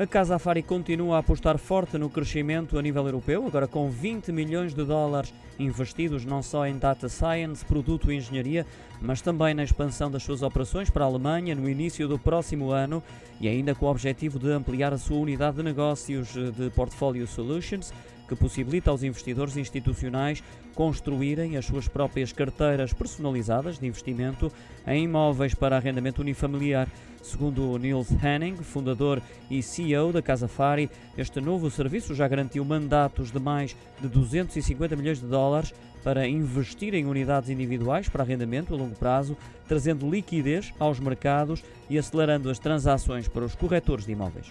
A Casa Afari continua a apostar forte no crescimento a nível europeu, agora com 20 milhões de dólares investidos não só em data science, produto e engenharia, mas também na expansão das suas operações para a Alemanha no início do próximo ano e ainda com o objetivo de ampliar a sua unidade de negócios de Portfolio Solutions que possibilita aos investidores institucionais construírem as suas próprias carteiras personalizadas de investimento em imóveis para arrendamento unifamiliar. Segundo Niels Henning, fundador e CEO da Casa Fari, este novo serviço já garantiu mandatos de mais de 250 milhões de dólares para investir em unidades individuais para arrendamento a longo prazo, trazendo liquidez aos mercados e acelerando as transações para os corretores de imóveis.